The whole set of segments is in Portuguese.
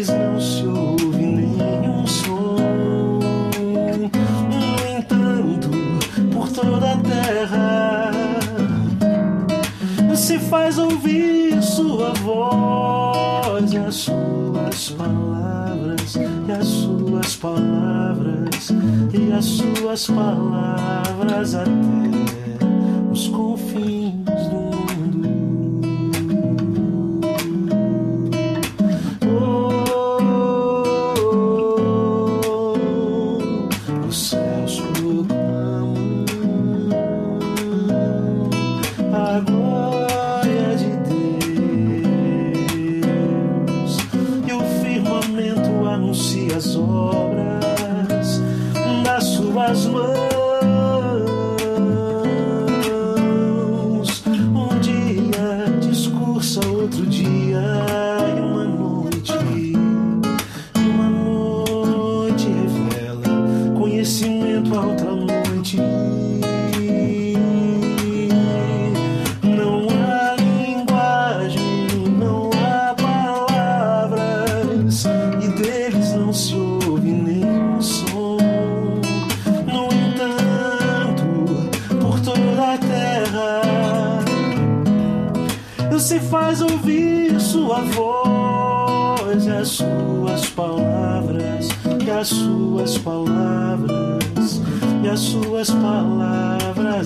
deles não se ouve nenhum som. No entanto, por toda a terra se faz ouvir sua voz e as suas palavras, e as suas palavras, e as suas palavras até os confins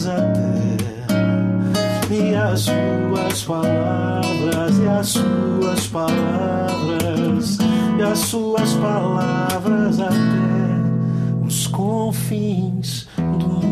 palavras até e as suas palavras, e as suas palavras, e as suas palavras até os confins do mundo.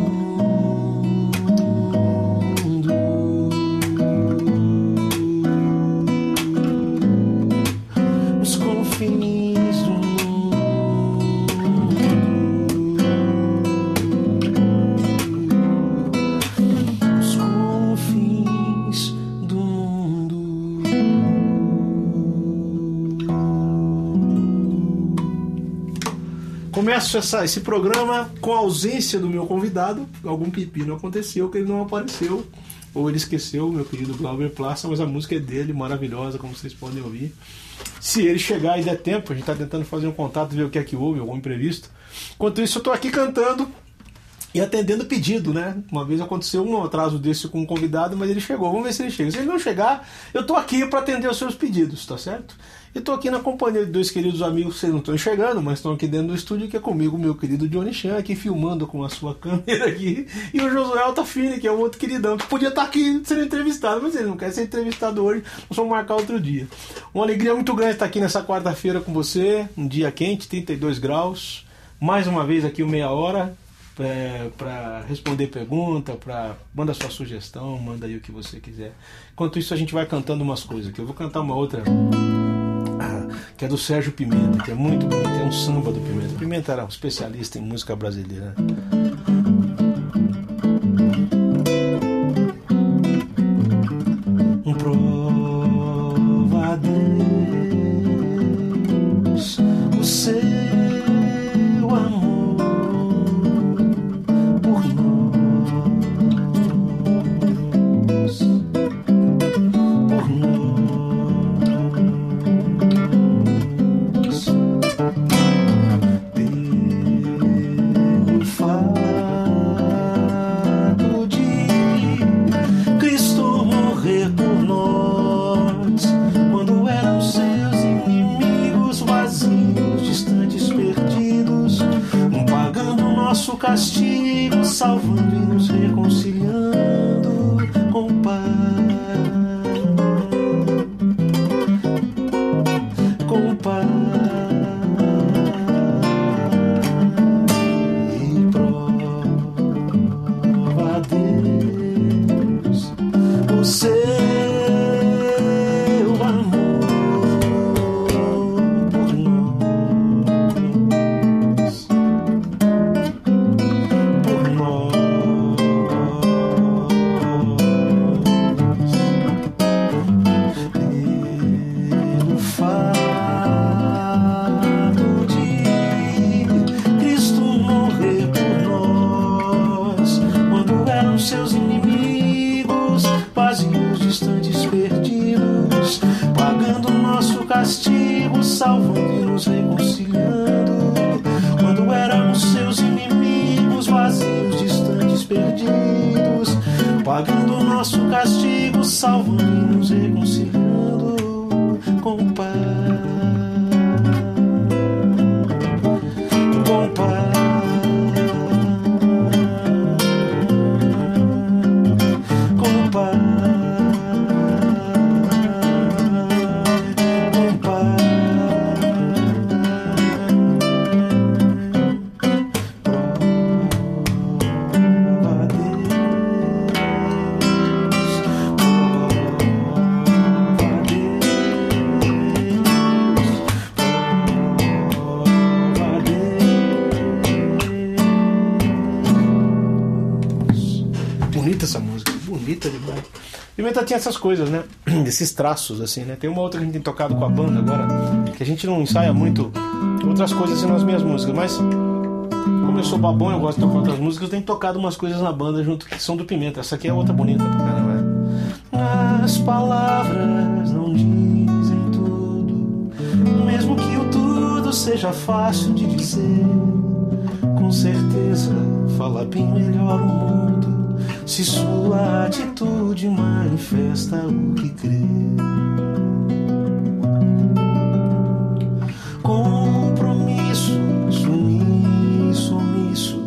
Começo essa- esse programa com a ausência do meu convidado. Algum pepino aconteceu que ele não apareceu. Ou ele esqueceu, meu querido Glauber Plassa, mas a música é dele, maravilhosa, como vocês podem ouvir. Se ele chegar e der tempo, a gente está tentando fazer um contato, ver o que é que houve, algum imprevisto. Enquanto isso, eu estou aqui cantando e atendendo pedido, né? Uma vez aconteceu um atraso desse com um convidado, mas ele chegou. Vamos ver se ele chega. Se ele não chegar, eu tô aqui para atender os seus pedidos, tá certo? E tô aqui na companhia de dois queridos amigos que vocês não estão enxergando, mas estão aqui dentro do estúdio, que é comigo, meu querido Johnny Chan, aqui filmando com a sua câmera aqui, e o Josué Altafine, que é um outro queridão, que podia estar aqui sendo entrevistado, mas ele não quer ser entrevistado hoje, nós vamos marcar outro dia. Uma alegria muito grande estar aqui nessa quarta-feira com você, um dia quente, 32 graus, mais uma vez aqui o Meia Hora, é, para responder pergunta, para manda sua sugestão, manda aí o que você quiser. Enquanto isso a gente vai cantando umas coisas aqui. Eu vou cantar uma outra que é do Sérgio Pimenta, que é muito bonito, é um samba do Pimenta. Pimenta era um especialista em música brasileira. Tinha essas coisas, né? Esses traços, assim, né? Tem uma outra que a gente tem tocado com a banda agora, que a gente não ensaia muito outras coisas assim nas minhas músicas, mas como eu sou babão, eu gosto de tocar outras músicas, tenho tocado umas coisas na banda junto que são do Pimenta. Essa aqui é outra bonita pra caramba, né? As palavras não dizem tudo, mesmo que o tudo seja fácil de dizer. Com certeza fala bem melhor o mundo se sua atitude manifesta o que crê. Compromisso, sumiço, omisso,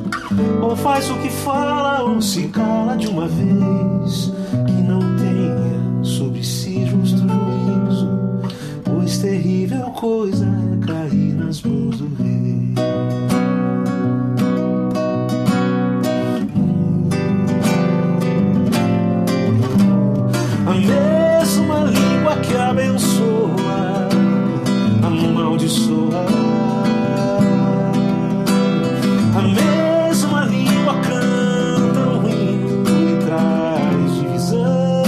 ou faz o que fala ou se cala de uma vez, que não tenha sobre si justo juízo, pois terrível coisa é cair nas mãos do rei. Amaldiçoa. A mesma língua canta um hino e traz divisão.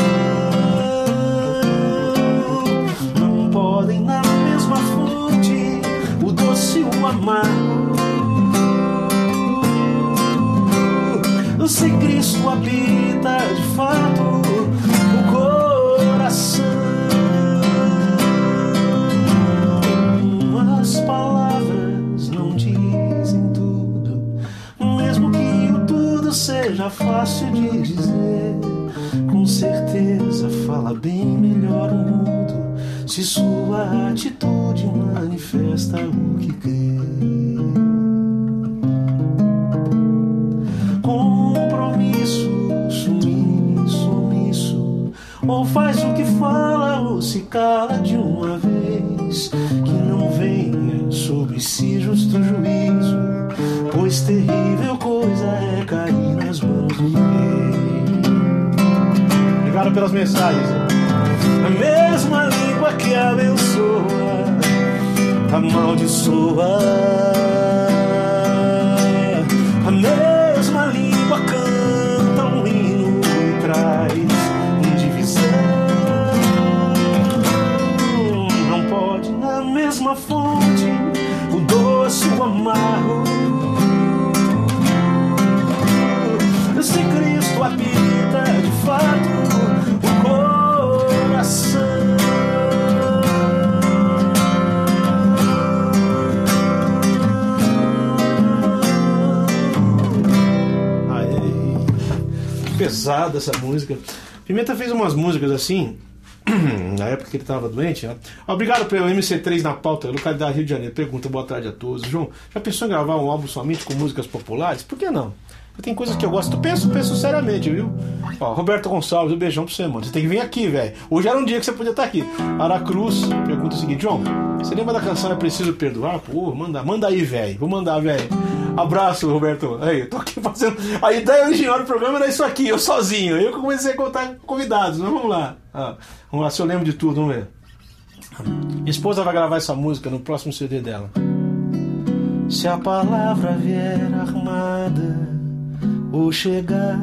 Não podem na mesma fonte o doce e o amargo. Se Cristo habita de fato seja fácil de dizer. Com certeza fala bem melhor o mundo se sua atitude manifesta o que crê. compromisso, sumiço, omisso, ou faz o que fala ou se cala de uma vez, pelas mensagens. A mesma língua que abençoa, amaldiçoa. A mesma língua canta um hino e traz divisão. Não pode na mesma fonte o doce o amargo. Se Cristo habita de fato Pesada essa música. Pimenta fez umas músicas assim, na época que ele estava doente. Né? Obrigado pelo MC3 na pauta, localidade Rio de Janeiro. Pergunta, boa tarde a todos. João, já pensou em gravar um álbum somente com músicas populares? Por que não? Tem coisas que eu gosto. Penso, penso seriamente, viu? Ó, Roberto Gonçalves, um beijão pra você, mano. Você tem que vir aqui, velho. Hoje era um dia que você podia estar aqui. Aracruz pergunta o seguinte, João, você lembra da canção É Preciso Perdoar? Pô, manda, manda aí, velho. Vou mandar, velho. Abraço, Roberto. Aí, eu tô aqui fazendo. A ideia original do programa era isso aqui, eu sozinho. Eu comecei a contar convidados, mas vamos lá. Ah, vamos lá, se eu lembro de tudo, vamos ver. Minha esposa vai gravar essa música no próximo CD dela. Se a palavra vier armada ou chegar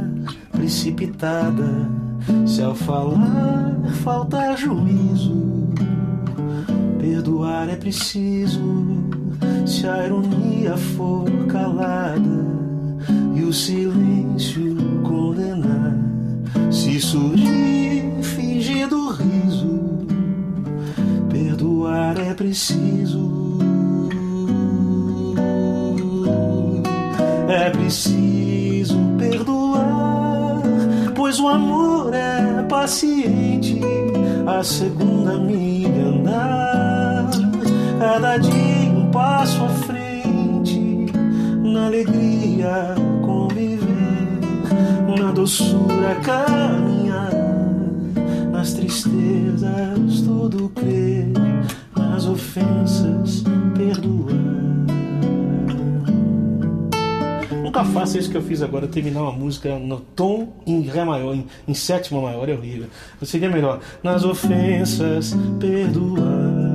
precipitada, se ao falar faltar juízo, perdoar é preciso. Se a ironia for calada e o silêncio condenar, se surgir fingindo riso, perdoar é preciso. É preciso perdoar, pois o amor é paciente. A segunda milha andar, cada dia um passo à frente. Na alegria conviver, na doçura caminhar, nas tristezas todo crer, nas ofensas perdoar. Nunca faça isso que eu fiz agora, terminar uma música no tom em Ré maior, em, em sétima maior, é horrível. Seria melhor. Nas ofensas, perdoar.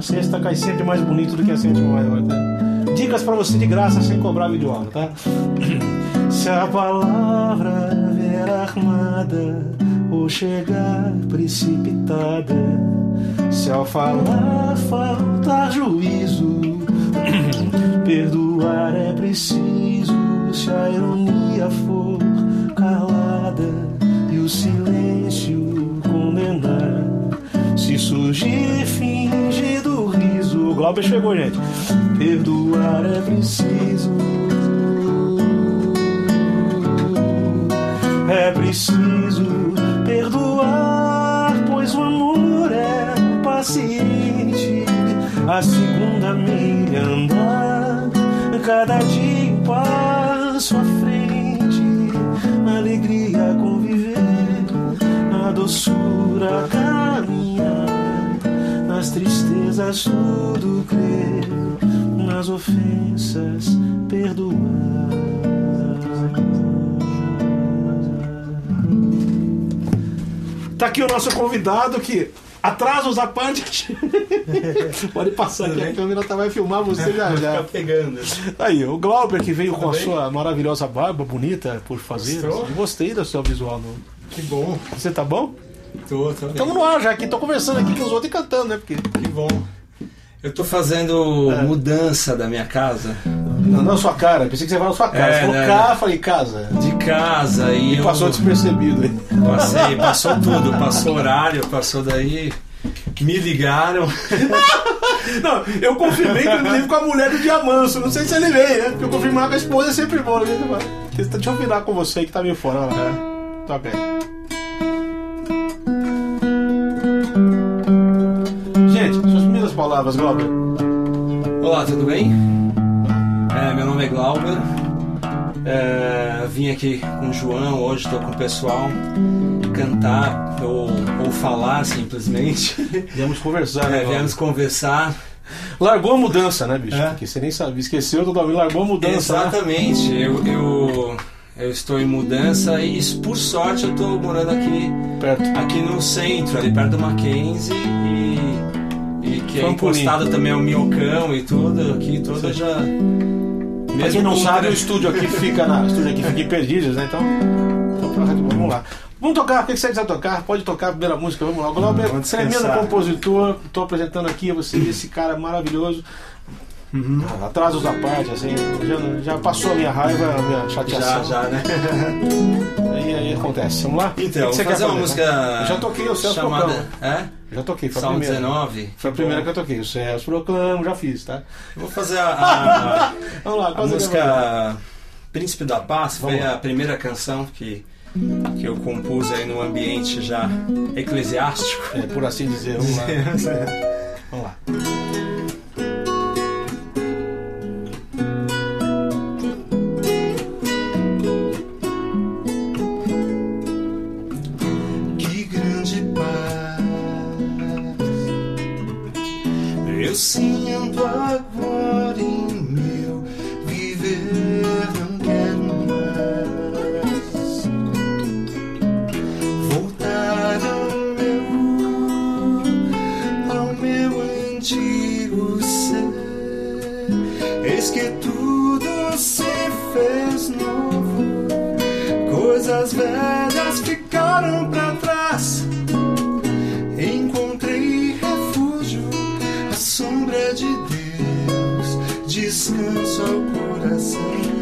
Sexta cai sempre mais bonito do que a sétima maior, tá? Dicas pra você de graça sem cobrar vídeo aula, tá? Se a palavra vier armada ou chegar precipitada, se ao falar faltar juízo, perdoar é preciso. Se a ironia for calada e o silêncio condenar, se surgir riso, o Glauber chegou, gente. Perdoar é preciso. É preciso perdoar, pois o amor é paciente. A segunda milha andar, cada dia um passo à frente. Alegria conviver, na doçura caminhar, nas tristezas tudo crer, nas ofensas perdoar. Tá aqui o nosso convidado que atrasos à parte. Pode passar aqui, a câmera tá, vai filmar você já já. Pegando. Aí, o Glauber que veio com a bem? sua maravilhosa barba bonita por fazer. Gostou? Gostei do seu visual. No... Que bom. Você tá bom? Tô, tô bem. Estamos no ar já aqui, tô conversando aqui com os outros e cantando, né? Porque. Que bom. Eu tô fazendo É. mudança da minha casa. Não, não sua cara, pensei que você falava sua casa. É, você falou né? cá, falei casa. De casa e, E eu passou despercebido. passei, passou tudo, passou horário, passou daí. Me ligaram. Não, eu confirmei que eu me lembro com a mulher do Diamanso. Não sei se ele veio, né? Porque eu confirmar com a esposa é sempre bom, né? Deixa eu virar com você que tá meio fora. Olha lá. Toca aí. Palavras, Glauber. Olá, tudo bem? É, meu nome é Glauber. É, vim aqui com o João, hoje estou com o pessoal cantar ou, ou falar simplesmente. Viemos conversar, né? É, viemos conversar. Largou a mudança, né, bicho? É. Porque você nem sabia, esqueceu totalmente, largou a mudança. né? Exatamente. Eu, eu, eu estou em mudança e por sorte eu estou morando aqui Perto. aqui no centro, ali perto do Mackenzie que é encostado também ao Minhocão e tudo, aqui toda já. Pra quem não sabe, o estúdio aqui fica na, o estúdio aqui fica em Perdizes, né? Então, então vamos lá. Vamos tocar, o que você quiser tocar? Pode tocar a primeira música, vamos lá. Glauber, Vamos tremendo descansar. compositor, tô apresentando aqui a você, esse cara maravilhoso. Ah, Atrasos à parte, assim, já, já passou a minha raiva, a minha Já, chateação. já, né? E aí acontece. Vamos lá? Então, O que você quer fazer uma fazer? música. Eu já toquei o Celso chamada. É? Já toquei, foi a Salmo primeira. 19. Foi a primeira que eu toquei. O Celso Proclamo, já fiz, tá? Eu vou fazer a, a, Vamos lá, a música Príncipe da Paz. Foi Vamos lá. a primeira canção que, que eu compus aí no ambiente já eclesiástico. É, por assim dizer, vamos lá. Vamos lá. Eis que tudo se fez novo, coisas velhas ficaram para trás. Encontrei refúgio, a sombra de Deus, descanso ao coração.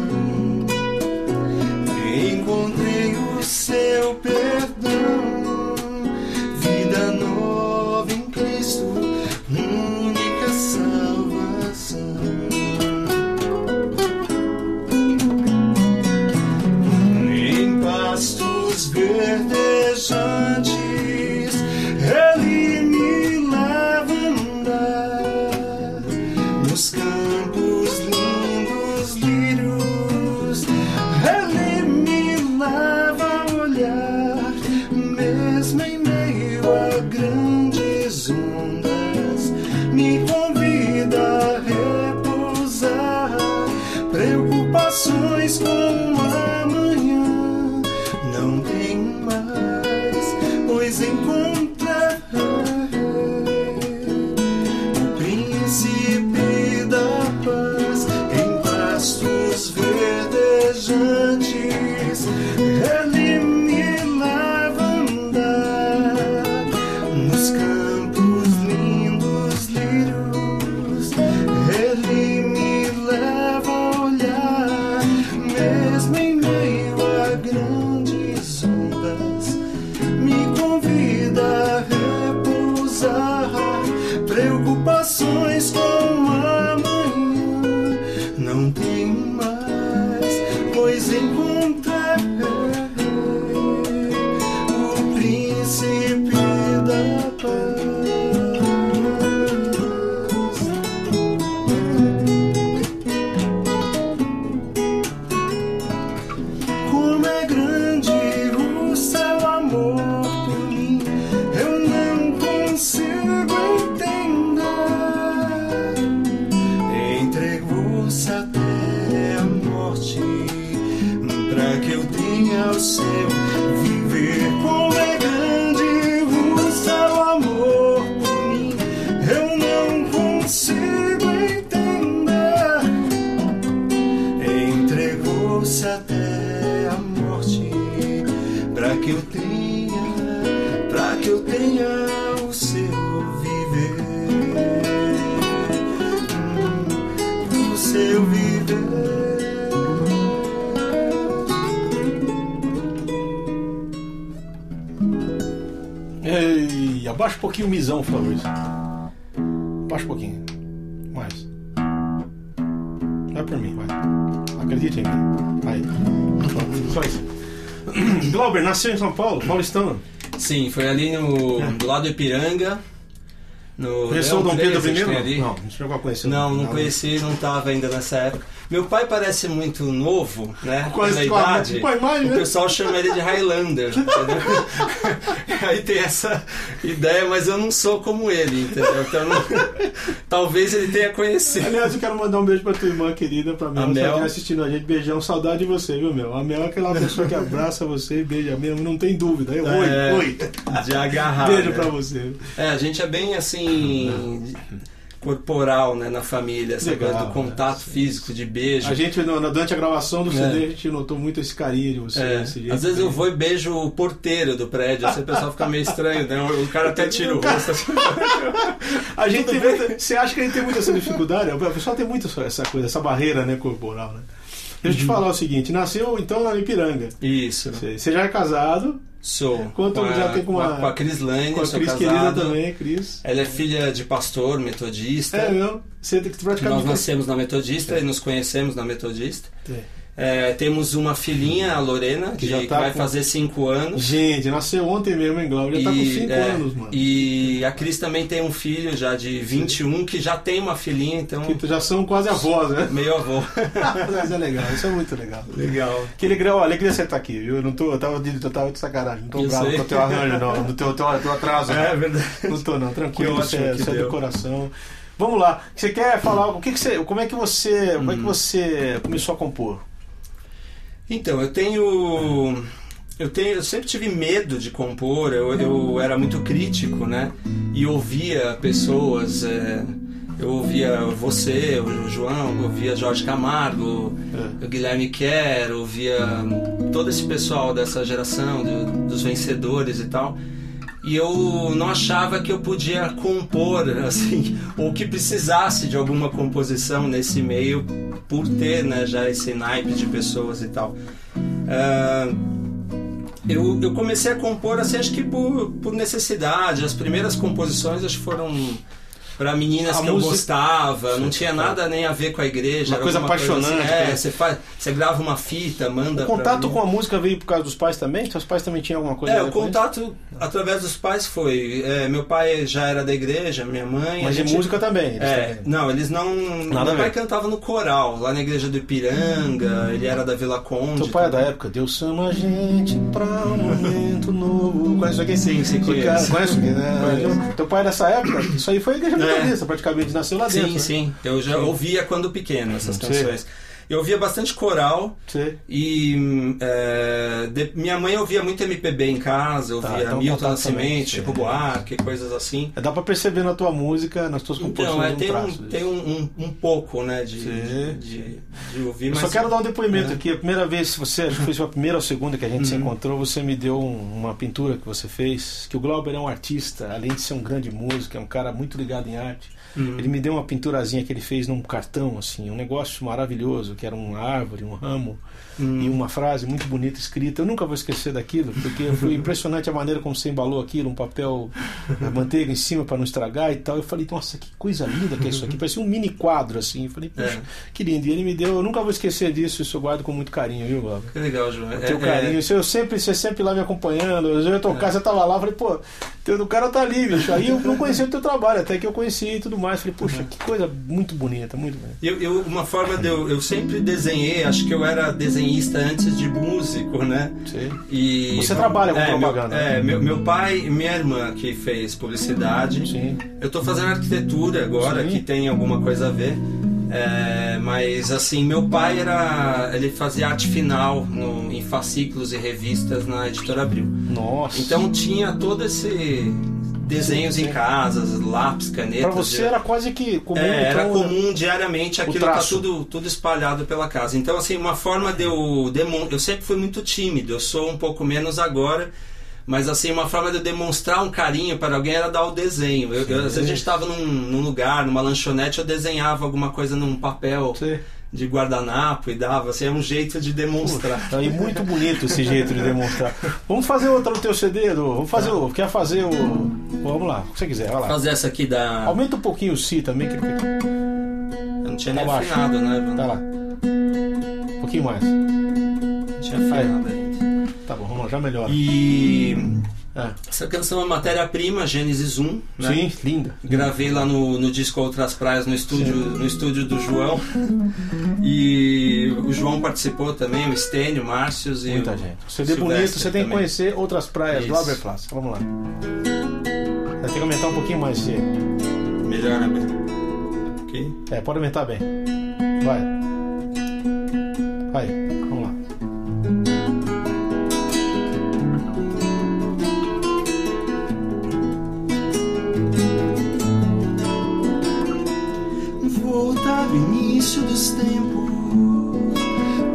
Pois nasceu em São Paulo, paulistano. Sim, foi ali no, do lado do Ipiranga. No Conheceu o Dom Pedro 13, acho que I? é. Não, não chegou a conhecer. Não, não conheci, não estava ainda nessa época. Meu pai parece muito novo, né? Quase Pela com a- idade. com a imagem, o né? pessoal chama ele de Highlander? Aí tem essa ideia, mas eu não sou como ele, entendeu? Então, não- talvez ele tenha conhecido. Aliás, eu quero mandar um beijo pra tua irmã querida, pra Mel. A Mel. estiver assistindo a gente, beijão, saudade de você, viu, Mel? A Mel é aquela pessoa que abraça você e beija mesmo, não tem dúvida. Oi, É, oi. De agarrar. Beijo né? pra você. É, a gente é bem assim. Corporal, né, na família, essa Legal, coisa do contato né? físico, de beijo. A gente, durante a gravação do CD, É. a gente notou muito esse carinho de você. É, às vezes eu vou e beijo o porteiro do prédio, assim o pessoal fica meio estranho, né? O cara até tira o rosto. assim. A gente tem muita, você acha que a gente tem muita essa dificuldade? O pessoal tem muito essa coisa, essa barreira né, corporal, né? Deixa eu te falar o seguinte, nasceu então em Ipiranga. Isso, Você você já é casado, sou. Quanto com a, já tem com a, uma- com a Cris Lane, com a Cris querida também, Cris. Ela é filha de pastor metodista. É, meu. Você tem que praticamente. Nós nascemos na Metodista e nos conhecemos na Metodista. É. É, temos uma filhinha, a Lorena, Que de- já que tá vai com- fazer 5 anos. Gente, nasceu ontem mesmo, hein, Glaucio? Já tá com 5 é, anos, mano. E a Cris também tem um filho já de 21 que já tem uma filhinha, então Que já são quase avós, né? meio avô. Mas é legal, isso é muito legal. Legal. Que alegria, ó, alegria você estar aqui, viu? Eu não tô, eu tava de, eu tava de sacanagem, não tô Eu bravo sei. com o teu arranjo, não, do teu, teu, teu atraso. É não. verdade. Não tô, não, tranquilo, Que você, você é do coração. Vamos lá. Você quer falar o que, que você, como é que você, como é que você começou a compor? Então, eu tenho. Eu, tenho, eu sempre tive medo de compor, eu, eu era muito crítico, né? E ouvia pessoas. é, eu ouvia você, o João, eu ouvia Jorge Camargo, o Guilherme Kerr, eu ouvia todo esse pessoal dessa geração, do- dos vencedores e tal. E eu não achava que eu podia compor, assim, ou que precisasse de alguma composição nesse meio, por ter né, já esse naipe de pessoas e tal. Ah, eu, eu comecei a compor, assim, acho que por, por necessidade. As primeiras composições acho que foram para meninas A que eu música- gostava, não Sim, tinha sim. nada nem a ver com a igreja. Uma coisa apaixonante, assim, é, né? você, faz, você grava uma fita, manda O contato com a música veio por causa dos pais também? Seus pais também tinham alguma coisa É, a ver o com isso? contato através dos pais foi. é, meu pai já era da igreja, minha mãe. Mas de gente- música também. É, também. não, eles não. Nada meu pai cantava no coral, lá na igreja do Ipiranga, ele era da Vila Conde. Teu pai é da época, Deus chama a gente pra um momento novo. Conhece aqui? Sim, sim, Conhece aqui, né? Teu pai é dessa época? Isso aí foi a igreja É. metodista, praticamente, nasceu lá dentro. Sim, né? sim. Eu já ouvia quando pequeno essas canções. Eu ouvia bastante coral Sim. e hum, é, de- minha mãe ouvia muito MPB em casa, Tá, ouvia então Milton contato também, Nascimento. Chico Buarque, coisas assim. É, Dá pra perceber na tua música, nas tuas Então, composições, é, um tem, traço um, tem um, um, um pouco, né, de, Sim. de, de ouvir, Eu mas... só quero dar um depoimento É. aqui. A primeira vez, você, acho que foi a primeira ou segunda que a gente se Uhum. encontrou, você me deu um- uma pintura que você fez, que o Glauber é um artista, além de ser um grande músico, é um cara muito ligado em arte. Uhum. Ele me deu uma pinturazinha que ele fez num cartão, assim, um negócio maravilhoso, que era uma árvore, um ramo Uhum. e uma frase muito bonita escrita. Eu nunca vou esquecer daquilo, porque foi impressionante a maneira como você embalou aquilo, um papel a manteiga em cima para não estragar e tal. Eu falei, nossa, que coisa linda que é isso aqui. Parecia um mini quadro, assim. Eu falei, puxa, É. que lindo. E ele me deu, eu nunca vou esquecer disso, isso eu guardo com muito carinho, viu, Glauber? Que legal, João. O É- teu é- carinho, isso eu sempre, você sempre lá me acompanhando. Eu ia tocar, você tava lá, eu falei, pô, teu, o cara tá ali, bicho. Aí eu não conhecia o teu trabalho, até que eu conheci e tudo mais. Falei, puxa, que coisa muito bonita, muito bonita. Eu, eu- uma forma de eu, eu sempre desenhei, acho que eu era desenhista antes de músico, né? Sei. E Você trabalha com é, propaganda, Meu, é, meu, meu pai e minha irmã que fez publicidade. Sim. Eu tô fazendo arquitetura agora, Sim. que tem alguma coisa a ver. É, mas assim, meu pai era. ele fazia arte final no- em fascículos e revistas na editora Abril. Nossa. Então tinha todo esse desenhos Sim, em sim. casas, lápis, canetas. pra você era quase que comum, é, era então, comum diariamente aquilo tá tudo, tudo espalhado pela casa. Então, assim, uma forma de eu demon... Eu sempre fui muito tímido, eu sou um pouco menos agora, mas assim, uma forma de eu demonstrar um carinho para alguém era dar o desenho. Eu, eu- a gente estava num, num lugar, numa lanchonete, eu desenhava alguma coisa num papel Você... de guardanapo e dava, assim, é um jeito de demonstrar. Aí muito bonito esse jeito de demonstrar. Vamos fazer outra no teu CD, Edu? Vamos fazer o. Quer fazer o. Vamos lá, o que você quiser, vai lá. Fazer essa aqui da. Aumenta um pouquinho o Si também, que Eu não tinha Tá nem baixo. afinado, né? Bruno? Tá lá. Um pouquinho mais. Não tinha afinado ainda. Tá bom, vamos lá, já melhora. E É. essa canção é matéria-prima, Gênesis 1, né? Sim, linda. Gravei lá no, no disco Outras Praias, no estúdio, no estúdio do João. E o João participou também, o Estênio, o Márcios e Muita o gente. CD Silvestre bonito, você tem que conhecer outras praias do Isso. Plaza. Vamos lá. Vai ter que aumentar um pouquinho mais, Cia. Melhor, né? Ok. É, pode aumentar bem. Vai. Vai, vamos lá. Início dos tempos,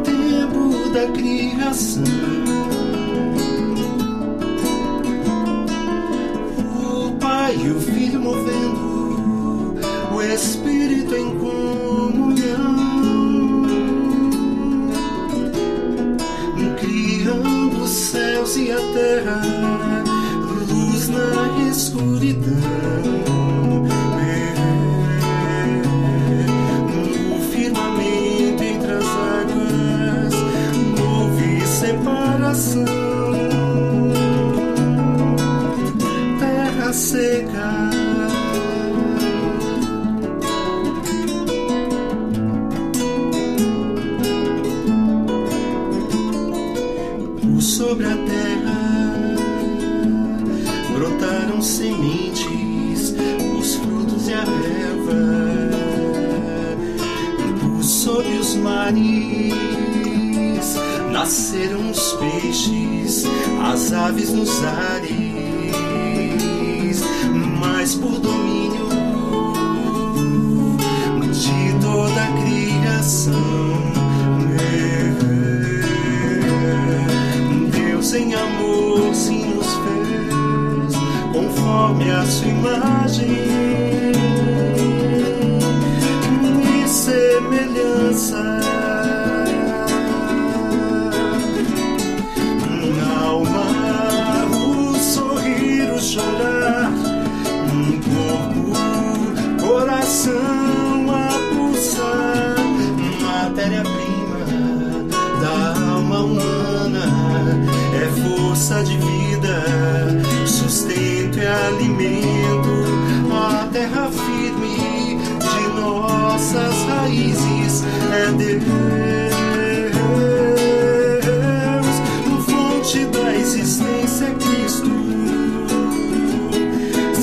tempo da criação. O Pai e o Filho movendo, o Espírito em comunhão, criando os céus e a terra, nos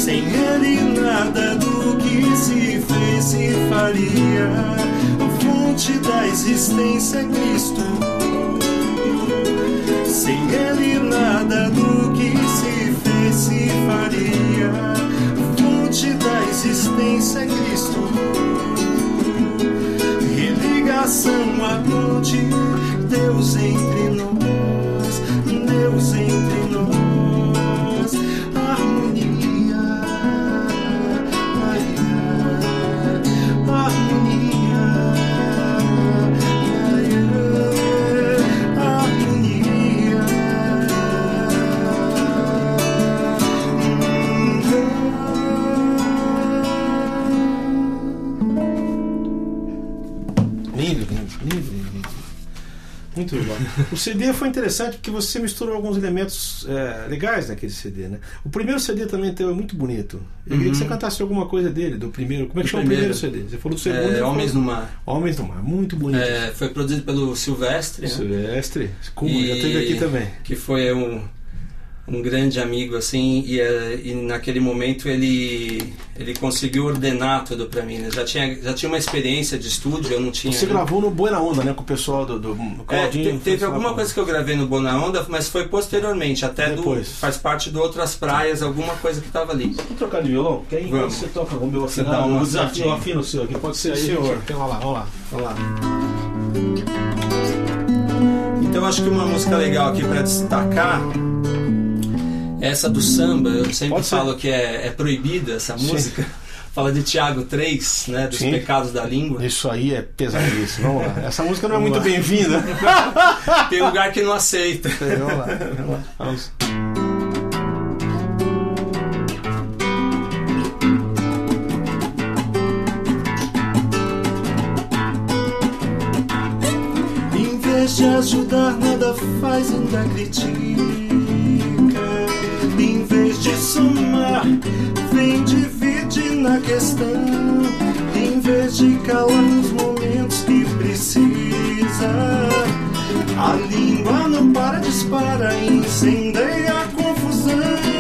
Sem ele nada do que se fez se faria. A fonte da existência é Cristo. Sem ele nada do que se fez se faria. A fonte da existência é Cristo. Religação a ponte, Deus entre nós, Deus entre nós, Muito legal. O CD foi interessante porque você misturou alguns elementos é, legais naquele CD, né? O primeiro CD também teu é muito bonito. Eu queria que você cantasse alguma coisa dele, do primeiro. Como é que Do chama o primeiro. CD? Você falou do segundo. É, Homens falou- no Mar. Homens no Mar, muito bonito. É, foi produzido pelo Silvestre, né? Silvestre, como E- já teve aqui também. que foi um, um grande amigo assim e, eh, e naquele momento ele ele conseguiu ordenar tudo pra mim né? já tinha já tinha uma experiência de estúdio eu não tinha Você né? gravou no Buena Onda, né? Com o pessoal do, do É, Claudinho. te- teve alguma coisa que eu gravei no Bona Onda, mas foi posteriormente, até do, Depois. faz parte de outras praias, alguma coisa que tava ali. Vamos trocar de violão? Que aí Vamos. você toca com o meu Você dá uma eu desafio, afino o seu aqui, pode ser aí. senhor. Então, vamos lá, vamos lá. Vamos lá. Então acho que uma música legal aqui pra destacar é essa do samba. Eu sempre falo que é, é proibida essa Sim. música. Fala de Tiago 3, né? Dos Sim. pecados da língua. Isso aí é pesadíssimo. Vamos lá. Essa música não é Vamos muito bem-vinda. Tem lugar que não aceita. vamos lá. Vamos lá. Vamos. Em vez de ajudar, nada faz, ainda critica. Somar, vem divide na questão. Em vez de calar nos momentos que precisa, a língua não para, dispara, incendeia a confusão.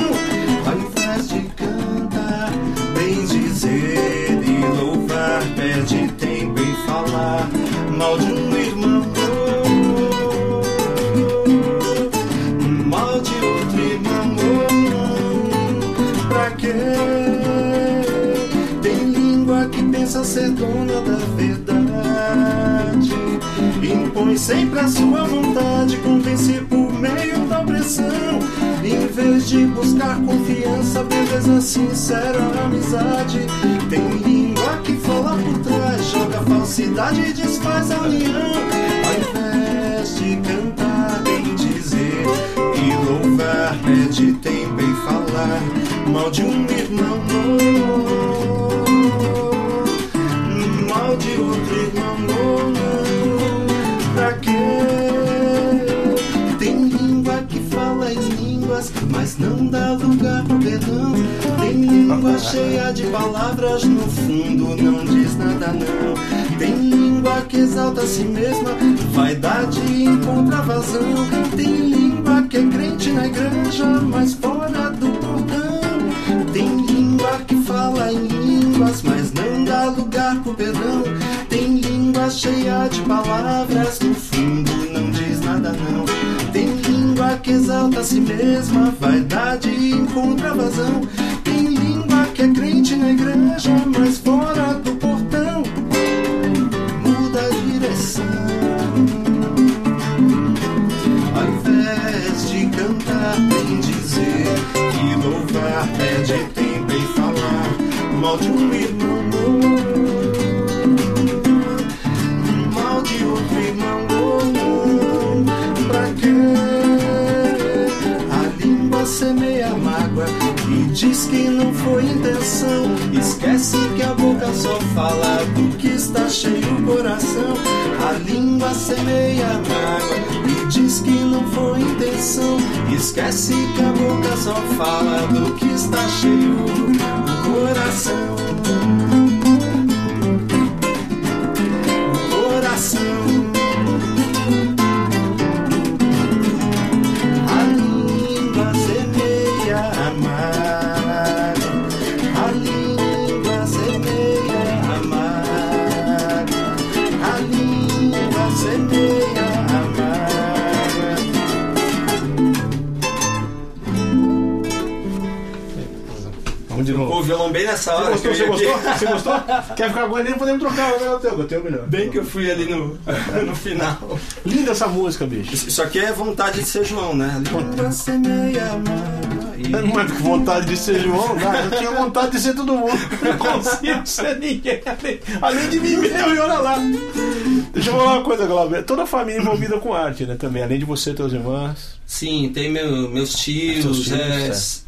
Impõe sempre a sua vontade, convence por meio da opressão. Em vez de buscar confiança, beleza sincera, amizade. Tem língua que fala por trás, joga falsidade e desfaz a união. Ao invés de cantar, bem dizer e louvar, perde tempo em falar mal de um irmão. Tem língua cheia de palavras, no fundo não diz nada não. Tem língua que exalta a si mesma, vaidade encontra vazão. Tem língua que é crente na igreja, mas fora do portão. Tem língua que fala em línguas, mas não dá lugar pro perdão. Tem língua cheia de palavras, no fundo que exalta a si mesma, vaidade encontra vazão. Tem língua que é crente na igreja, mas fora do portão muda a direção. Ao invés de cantar, tem dizer que louvar pede tempo em falar mal de um irmão. Semeia mágoa e diz que não foi intenção. Esquece que a boca só fala do que está cheio o coração. A língua semeia mágoa e diz que não foi intenção. Esquece que a boca só fala do que está cheio o coração. Nessa hora. Você que gostou? Você gostou? Você gostou? Quer ficar com ele? Nem podemos trocar. Eu tenho, eu tenho o melhor. Bem que eu fui ali no, no final. Linda essa música, bicho. Isso aqui é vontade de ser João, né? A língua semeia não é com vontade de ser João, não. Eu tinha vontade de ser todo mundo. Não consigo ser ninguém. além- Além de mim mesmo, e olha lá. Deixa eu falar uma coisa, Glauber. Toda a família envolvida com arte, né? Também. Além de você e teus irmãos. Sim, tem meu- meus tios, Seus tios,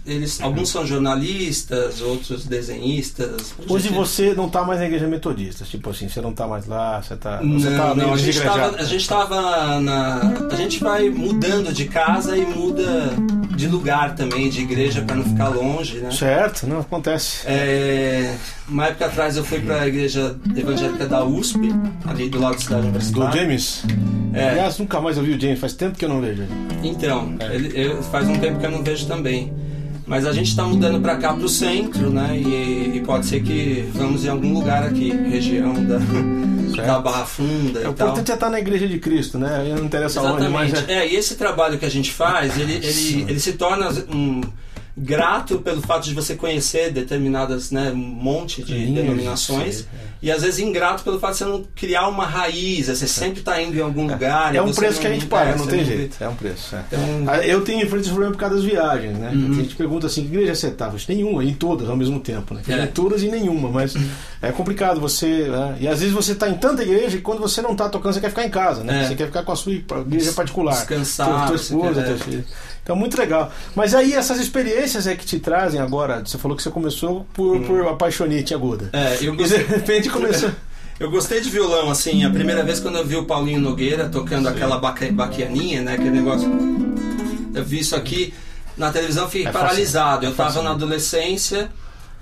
é, é. eles, alguns são jornalistas, outros desenhistas. Hoje Gente, você não tá mais na igreja metodista. Tipo assim, você não tá mais lá, você tá. Não, você tá não, a gente, desigrejado. tava, a gente tava na. A gente vai mudando de casa e muda de lugar também, de igreja, para não ficar longe, né? Certo, não acontece. É, uma época atrás eu fui para a igreja evangélica da USP, ali do lado da cidade Do universitária. James? É. Aliás, nunca mais ouvi o James, faz tempo que eu não vejo ele. Então, É. ele, eu- faz um tempo que eu não vejo também. Mas a gente está mudando para cá, para o centro, né? E, e pode ser que vamos em algum lugar aqui, região da, da Barra Funda É, o importante é estar na igreja de Cristo, né? Não interessa onde, mas Exatamente. é. É, e esse trabalho que a gente faz, ele, ele, ele se torna um, grato pelo fato de você conhecer determinadas, né, um monte de Linhas, denominações. é. E às vezes ingrato pelo fato de você não criar uma raiz, você sempre está indo em algum lugar. É e um preço que a gente é, paga, não tem jeito. É um preço. é. Então- Ah, Eu tenho enfrentado esse problema por causa das viagens, né? Uhum. A gente pergunta assim, que igreja você tá? Falo, Nenhuma, em todas ao mesmo tempo, né? É. Em todas e nenhuma, mas é complicado você. né? E às vezes você tá em tanta igreja que quando você não tá tocando, você quer ficar em casa, né? É. Você quer ficar com a sua igreja particular. Descansar, Tua, tua esposa, teus filhos. Então, muito legal. Mas aí, essas experiências é que te trazem agora. Você falou que você começou por, por apaixonite aguda. Hum. É, eu E de gostei, repente começou. eu gostei de violão, assim, a primeira vez quando eu vi o Paulinho Nogueira tocando aquela baque, baquianinha, né, aquele negócio. Eu vi isso aqui na televisão, fiquei É fácil. paralisado. Eu É tava fácil. na adolescência,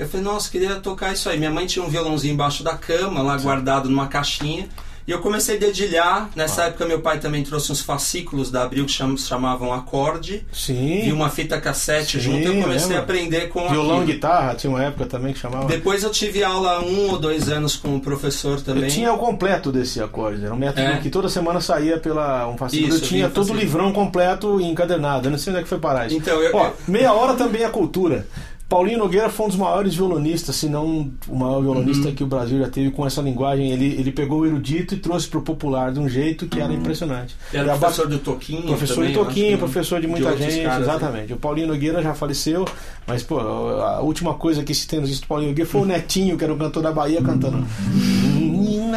eu falei, nossa, queria tocar isso aí. Minha mãe tinha um violãozinho embaixo da cama, lá guardado numa caixinha. E eu comecei a dedilhar. Nessa Ah. época, meu pai também trouxe uns fascículos da Abril que cham- chamavam acorde. Sim. Vi uma fita cassete Sim, junto eu comecei lembro. a aprender com Violão e guitarra, tinha uma época também que chamava. Depois eu tive aula um ou dois anos com o professor também. Eu tinha o completo desse acorde. Era um método É. que toda semana saía pela um fascículo. Isso, Eu tinha todo o livrão completo e encadernado. Eu não sei onde é que foi parar isso. Então, eu- Ó, eu- meia hora também é cultura. Paulinho Nogueira foi um dos maiores violonistas, se não o maior violonista Uhum. que o Brasil já teve com essa linguagem. Ele, ele pegou o erudito e trouxe pro popular de um jeito que era impressionante. Era E a professor do Toquinho. Professor também, de acho Toquinho, professor de muita outros gente, caras, né? exatamente. O Paulinho Nogueira já faleceu, mas pô, a última coisa que se tem discos do Paulinho Nogueira foi o Netinho, que era o cantor da Bahia, cantando.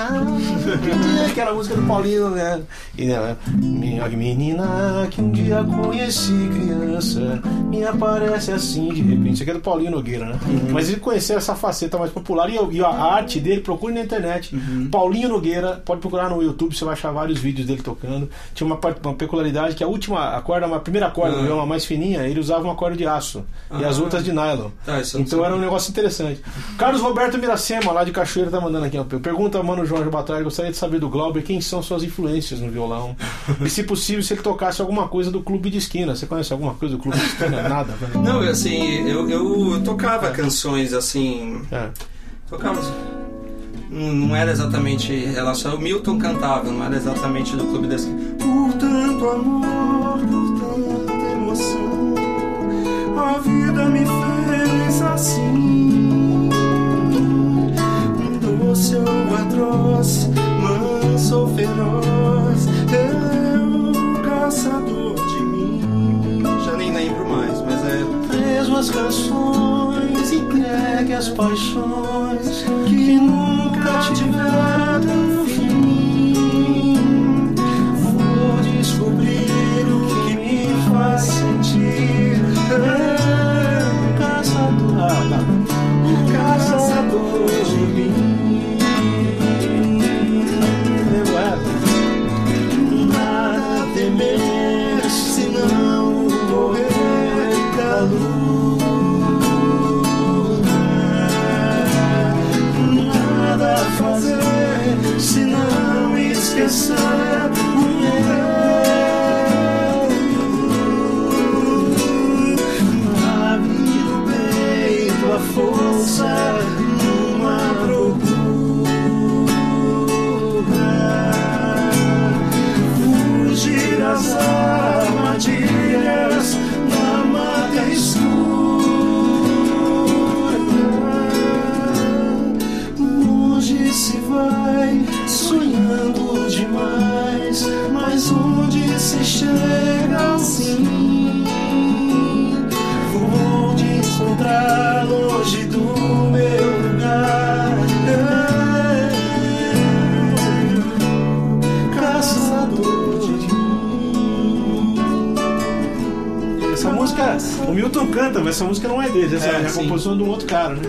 Menina, aquela música do Paulinho, né? E, né, minha menina que um dia conheci criança, me aparece assim de repente. Isso aqui é do Paulinho Nogueira, né? Mas ele conheceu essa faceta mais popular e, e a arte dele, procure na internet. Paulinho Nogueira, pode procurar no YouTube, você vai achar vários vídeos dele tocando. Tinha uma, uma peculiaridade que a última a corda, a primeira corda, Ah. do violão, a mais fininha, ele usava uma corda de aço e as Ah. outras de nylon. Não Então era um negócio interessante. Carlos Roberto Miracema, lá de Cachoeira, tá mandando aqui. ó. Pergunta, mano Jorge Batalha, gostaria de saber do Glauber quem são suas influências no violão. e se possível, se ele tocasse alguma coisa do Clube de Esquina. Você conhece alguma coisa do Clube de Esquina? Nada, né? Não, assim, eu, eu tocava canções assim. É. Tocava. não não era exatamente relacionado. O Milton cantava, não era exatamente do Clube da Esquina. Por tanto amor, por tanta emoção, a vida me fez assim. Feroz, eu caçador de mim. Já nem lembro mais, mas é. Mesmo as canções, entregue as paixões que nunca tiveram esquecer Milton canta, mas essa música não é dele, essa É, é, a composição de um outro cara, né?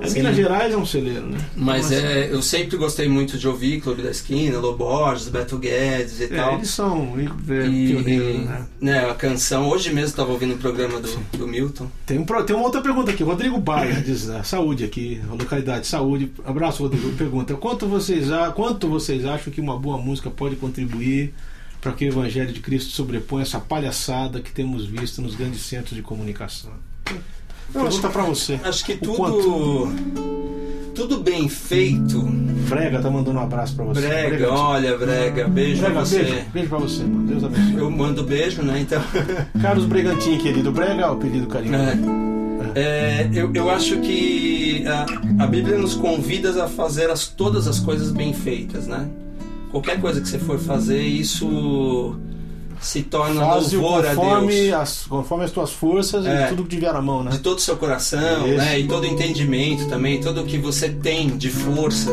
É Sim. Minas Gerais é um celeiro, né? Mas Nossa. é, eu sempre gostei muito de ouvir Clube da Esquina, Loborges, Beto Guedes e É, tal. eles são é, E, pioneiros, né? né, a canção, hoje mesmo estava ouvindo o programa do, do Milton. Tem, um, tem uma outra pergunta aqui. Rodrigo Baia diz né, saúde aqui, localidade saúde. Abraço, Rodrigo. Pergunta: quanto vocês, quanto vocês acham que uma boa música pode contribuir para que o Evangelho de Cristo sobreponha essa palhaçada que temos visto nos grandes centros de comunicação? Pergunta para você. Acho que tudo, quanto? tudo bem feito. Brega tá mandando um abraço para você. Brega, olha, Brega, beijo Brega, pra você. beijo, beijo pra você, mano. Deus abençoe. Eu mando beijo, né? Então. Carlos Bregantin, querido. Brega o apelido carinhoso. É, é, eu, eu acho que a, a Bíblia nos convida a fazer as, todas as coisas bem feitas, né? Qualquer coisa que você for fazer, isso se torna Faz-o louvor a conforme Deus. as, conforme as tuas forças É. e tudo que tiver na mão, né? De todo o seu coração, Isso. né? E todo o entendimento também, tudo o que você tem de força.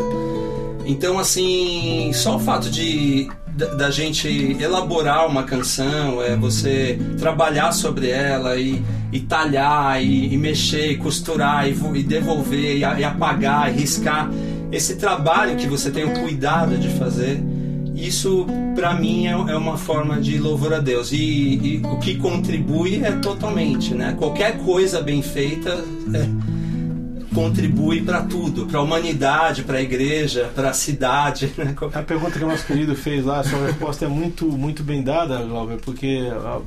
Então, assim, só o fato de da, da gente elaborar uma canção, é você trabalhar sobre ela e, e talhar e, e mexer, e costurar e, e devolver e, a- e apagar e riscar. Esse trabalho que você tem o cuidado de fazer, isso para mim é, é uma forma de louvor a Deus. E, e o que contribui é totalmente, né? Qualquer coisa bem feita é, contribui para tudo, para a humanidade, para a igreja, para a cidade. Né? A pergunta que o nosso querido fez lá, sua resposta é muito, muito bem dada, Glauber, porque ah,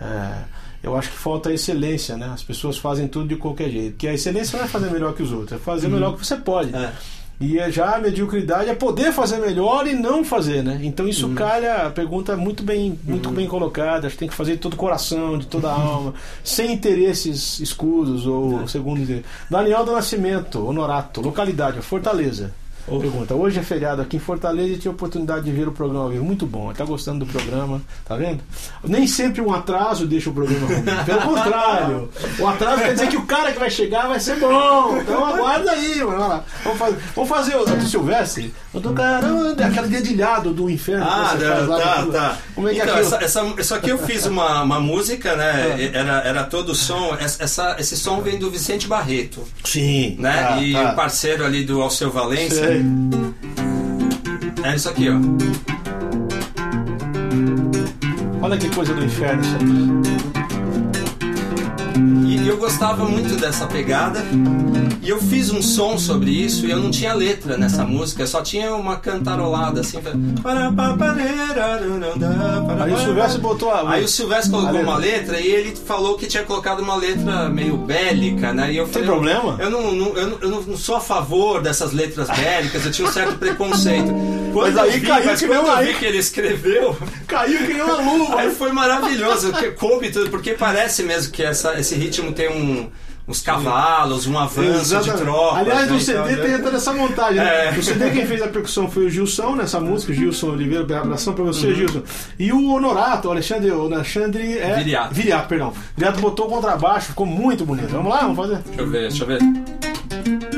é, eu acho que falta excelência, né? As pessoas fazem tudo de qualquer jeito. Que a excelência não é fazer melhor que os outros, é fazer o melhor que você pode. É. E é já a mediocridade é poder fazer melhor e não fazer, né? Então isso calha, a pergunta é muito bem, muito bem colocada, tem que fazer de todo o coração, de toda a alma, sem interesses escusos ou segundo interesse. Daniel do Nascimento, Honorato, localidade, Fortaleza. Pergunta, hoje é feriado aqui em Fortaleza e tive a oportunidade de ver o programa ao vivo. Muito bom, tá gostando do programa, tá vendo? Nem sempre um atraso deixa o programa ruim. Pelo contrário, o atraso quer dizer que o cara que vai chegar vai ser bom. Então aguarda aí, mano. Vamos fazer, vamos fazer o Silvestre? Eu tô caramba, aquele dedilhado do inferno. Ah, tá, com- tá. Como é que é então, aquilo? essa, essa, isso aqui eu fiz uma, uma música, né? Era, era todo o som. Essa, esse som vem do Vicente Barreto, Sim, né? tá, e tá. o parceiro ali do Alceu Valença. Sei. É isso aqui, ó. Olha que coisa do inferno isso aí. E eu gostava muito dessa pegada. E eu fiz um som sobre isso e eu não tinha letra nessa música, só tinha uma cantarolada assim. Aí o Silvestre botou a. Aí o Silvestre colocou letra. uma letra e ele falou que tinha colocado uma letra meio bélica, né? E eu Tem falei, problema? Eu não, não- eu, não, eu não sou a favor dessas letras bélicas, eu tinha um certo preconceito. Quando Mas aí vi, caiu mas que quando nem uma- eu vi que ele escreveu, Caiu que nem uma luva. Aí foi maravilhoso, que coube tudo, porque parece mesmo que essa, esse ritmo tem um, uns cavalos, um avanço de Exatamente. tropas. Aliás, né? no CD Então, tem toda essa montagem. né? É. No CD quem fez a percussão foi o Gilson nessa música, Gilson Oliveira, abração pra Uhum. você, Gilson. E o Honorato, o Alexandre, o Alexandre é... Viriato. Viriato, perdão. Viriato botou o contrabaixo, ficou muito bonito. Vamos lá, vamos fazer. Deixa eu ver, deixa eu ver.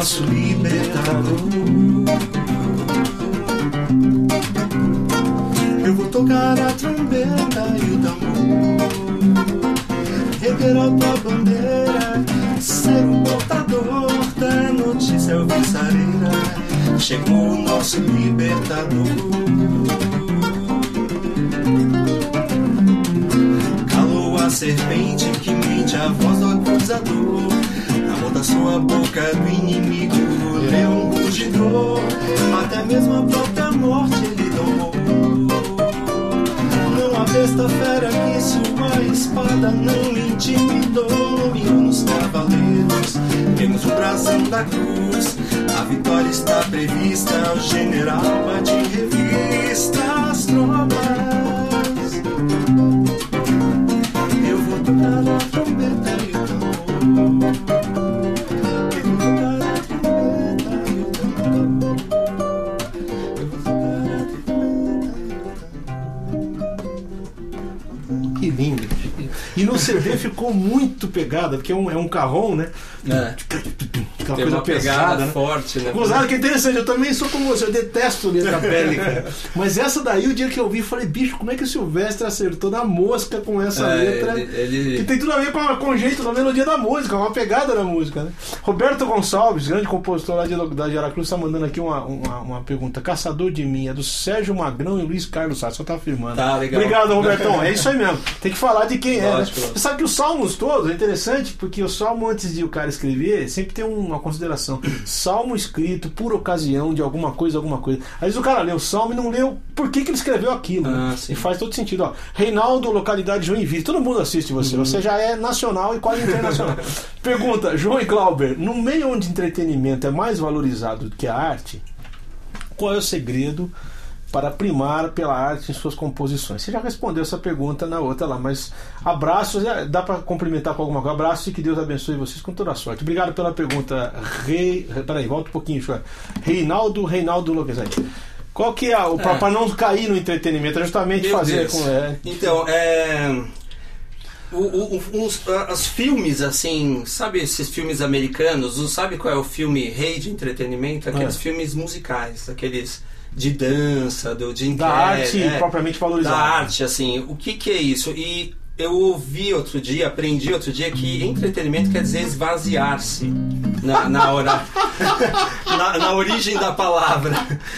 Nosso libertador Eu vou tocar a trombeta e o tambor. Revelar tua bandeira Ser o portador da notícia alvissareira Chegou o nosso libertador Até mesmo a própria morte ele domou. Não há besta fera que sua espada não intimidou E nos cavaleiros temos o brasão da cruz. A vitória está prevista O general bate em revista as tropas ficou muito pegada, porque é um, é um carrom, né? É, tem coisa uma pesada, pegada né? forte, né? Gozado, que interessante, eu também sou como você, eu detesto letra bélica. Mas essa daí, o dia que eu vi, falei, bicho, como é que o Silvestre acertou na mosca com essa É, letra? ele- ele- Que tem tudo a ver com, com o jeito da melodia da música, uma pegada da música, né? Roberto Gonçalves, grande compositor lá de, da de Aracruz, está mandando aqui uma, uma, uma pergunta. Caçador de mim, é do Sérgio Magrão e Luiz Carlos Sá, só tá afirmando. Tá, legal. Obrigado, Robertão. É isso aí mesmo. Tem que falar de quem é, né? Lógico. Você sabe que os salmos todos é interessante, porque o salmo, antes de o cara escrever, sempre tem uma consideração. Salmo escrito por ocasião de alguma coisa, alguma coisa. Às vezes o cara lê o salmo e não leu por que, que ele escreveu aquilo. né? Ah, sim. E faz todo sentido. Ó, Reinaldo, localidade Joinville. Todo mundo assiste você. Uhum. Você já é nacional e quase internacional. Pergunta, João e Clauber, no meio onde entretenimento é mais valorizado do que a arte, qual é o segredo para primar pela arte em suas composições? Você já respondeu essa pergunta na outra lá, mas abraços, é, dá para complementar com alguma coisa? Abraços e que Deus abençoe vocês com toda a sorte. Obrigado pela pergunta, Rei. Peraí, volta um pouquinho, João. Reinaldo, Reinaldo Localizante. Qual que é o. É. Para não cair no entretenimento, é justamente Meu fazer Deus. com. É, Então, é. O, o, os, os filmes, assim, sabe esses filmes americanos? Sabe qual é o filme rei de entretenimento? Aqueles É. filmes musicais, aqueles de dança, do Jim da Carrey, arte é, propriamente valorizada. Da arte, assim. O que, que é isso? E eu ouvi outro dia, aprendi outro dia que entretenimento quer dizer esvaziar-se. Na, na, hora, na, na origem da palavra.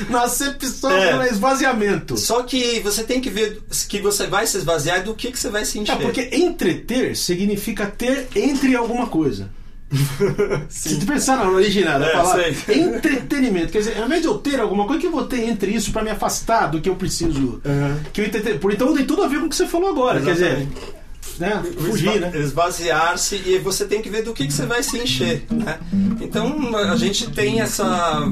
Na acepção É. do esvaziamento. Só que você tem que ver que você vai se esvaziar e do que, que você vai se encher. É porque entreter significa ter entre alguma coisa. Se tu pensar na original É, sei. entretenimento, quer dizer, ao invés de eu ter alguma coisa, que eu vou ter entre isso para me afastar do que eu preciso? Que eu entreter. Por então tem tudo a ver com o que você falou agora, quer dizer, né? Fugir, né? Esvaziar-se e você tem que ver do que, que você vai se encher. Né? Então a gente tem essa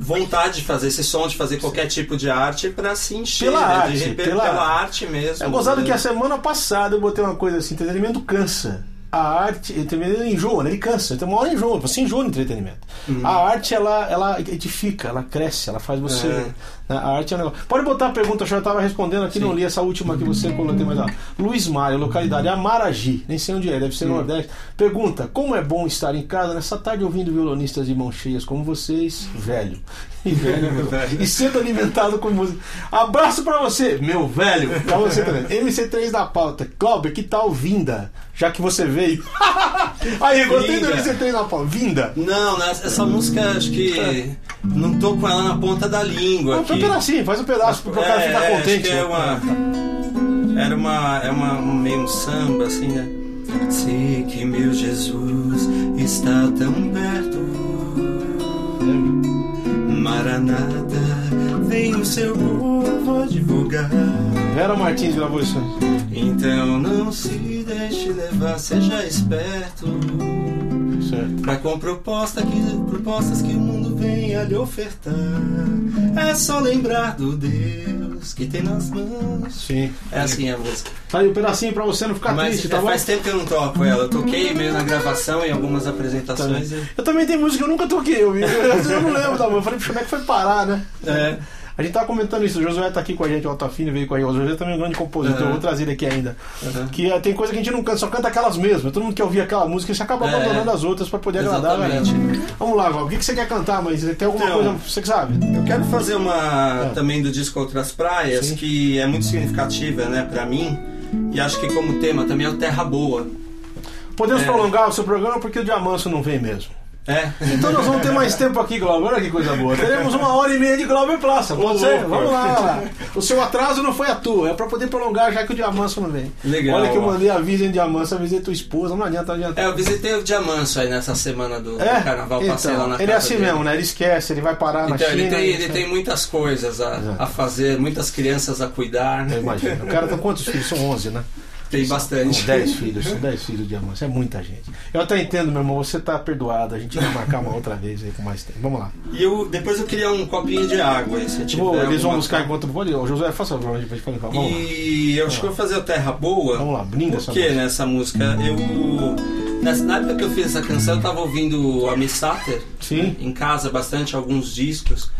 vontade de fazer esse som, de fazer qualquer tipo de arte para se encher. Pela né? arte, de pela- pela arte mesmo. É gozado né? que a semana passada eu botei uma coisa assim, entretenimento cansa. A arte, entretenimento enjoa, né? Ele cansa. Então uma hora enjoa, você enjoa no entretenimento. Uhum. A arte, ela, ela edifica, ela cresce, ela faz você. É. né? A arte é um negócio. Pode botar a pergunta, eu já estava respondendo aqui, Sim. não li essa última que você colocou mais lá. Luiz Mário, localidade Amaragi, nem sei onde é, deve ser Hum. Nordeste. Pergunta: como é bom estar em casa nessa tarde ouvindo violonistas de mãos cheias como vocês, velho. E velho, e sendo alimentado com música. Abraço pra você, meu velho. Pra você também. MC3 da pauta. Cláudio, que tal Vinda? Já que você veio. Aí, gostei do Vinda. MC3 da pauta. Vinda. Não, essa música acho que não tô com ela na ponta da língua Não, aqui. Um pedacinho, faz um pedaço pro cara ficar é, contente. Acho que é uma, era uma, é uma um meio um samba assim, né? Sei que meu Jesus está tão perto. Maranata, vem o seu povo divulgar. Vera Martins gravou isso. Então não se deixe levar, seja esperto. Pra com proposta que, propostas que o mundo venha lhe ofertar. É só lembrar do Deus que tem nas mãos. Sim. É assim a música. Tá aí um pedacinho pra você não ficar Mas triste, tá é, bom? faz tempo que eu não toco ela. Eu toquei meio na gravação em algumas apresentações. e- Eu também tenho música que eu nunca toquei, eu, eu, eu não lembro da música. Eu falei, como é que foi parar, né? É. A gente tava comentando isso, o Josué tá aqui com a gente, o Altafine veio com a gente. O Josué também é um grande compositor, Uhum. vou trazer ele aqui ainda. Uhum. Que eh, tem coisa que a gente não canta, só canta aquelas mesmas. Todo mundo quer ouvir aquela música e você acaba É. abandonando as outras pra poder agradar a galera. Exatamente. Vamos lá, Val, o que, que você quer cantar, mas tem alguma Então, coisa você que sabe? Eu quero fazer uma É. também do disco Outras Praias, Sim. que é muito significativa, né, pra mim. E acho que como tema também é o Terra Boa. Podemos É. prolongar o seu programa porque o Diamanso não vem mesmo. É. Então nós vamos ter mais tempo aqui, Glauber. Olha que coisa boa. Teremos uma hora e meia de Glauber Plaça. Pode Ô, ser? louco. Vamos lá. O seu atraso não foi à toa. É pra poder prolongar já que o Diamanso não vem. Legal, Olha que eu mandei aviso em Diamanso, avisei tua esposa. Não adianta, não adianta. É, eu visitei o Diamanso aí nessa semana do, do É? carnaval, passei lá Então, na ele é assim dele. mesmo, né? Ele esquece, ele vai parar na Então, China. ele tem, e- ele tem muitas coisas a, a fazer, muitas crianças a cuidar. Eu imagino. O cara tem quantos filhos? São 11, né? Tem bastante. São 10 filhos, são 10 filhos de Diamanso. É muita gente. Eu até entendo, meu irmão, você tá perdoado. A gente vai marcar uma outra vez aí com mais tempo. Vamos lá. E eu, depois eu queria um copinho de água. aí, Se tiver eles vão buscar enquanto. Pode, ô, José, faça a gente vai falar. Vamos lá. E eu acho que eu vou fazer o Terra Boa. Vamos lá, brinda Por essa que música. nessa música? Eu. Nessa, na época que eu fiz essa canção, eu tava ouvindo a Miss Satter Sim. em casa bastante, alguns discos.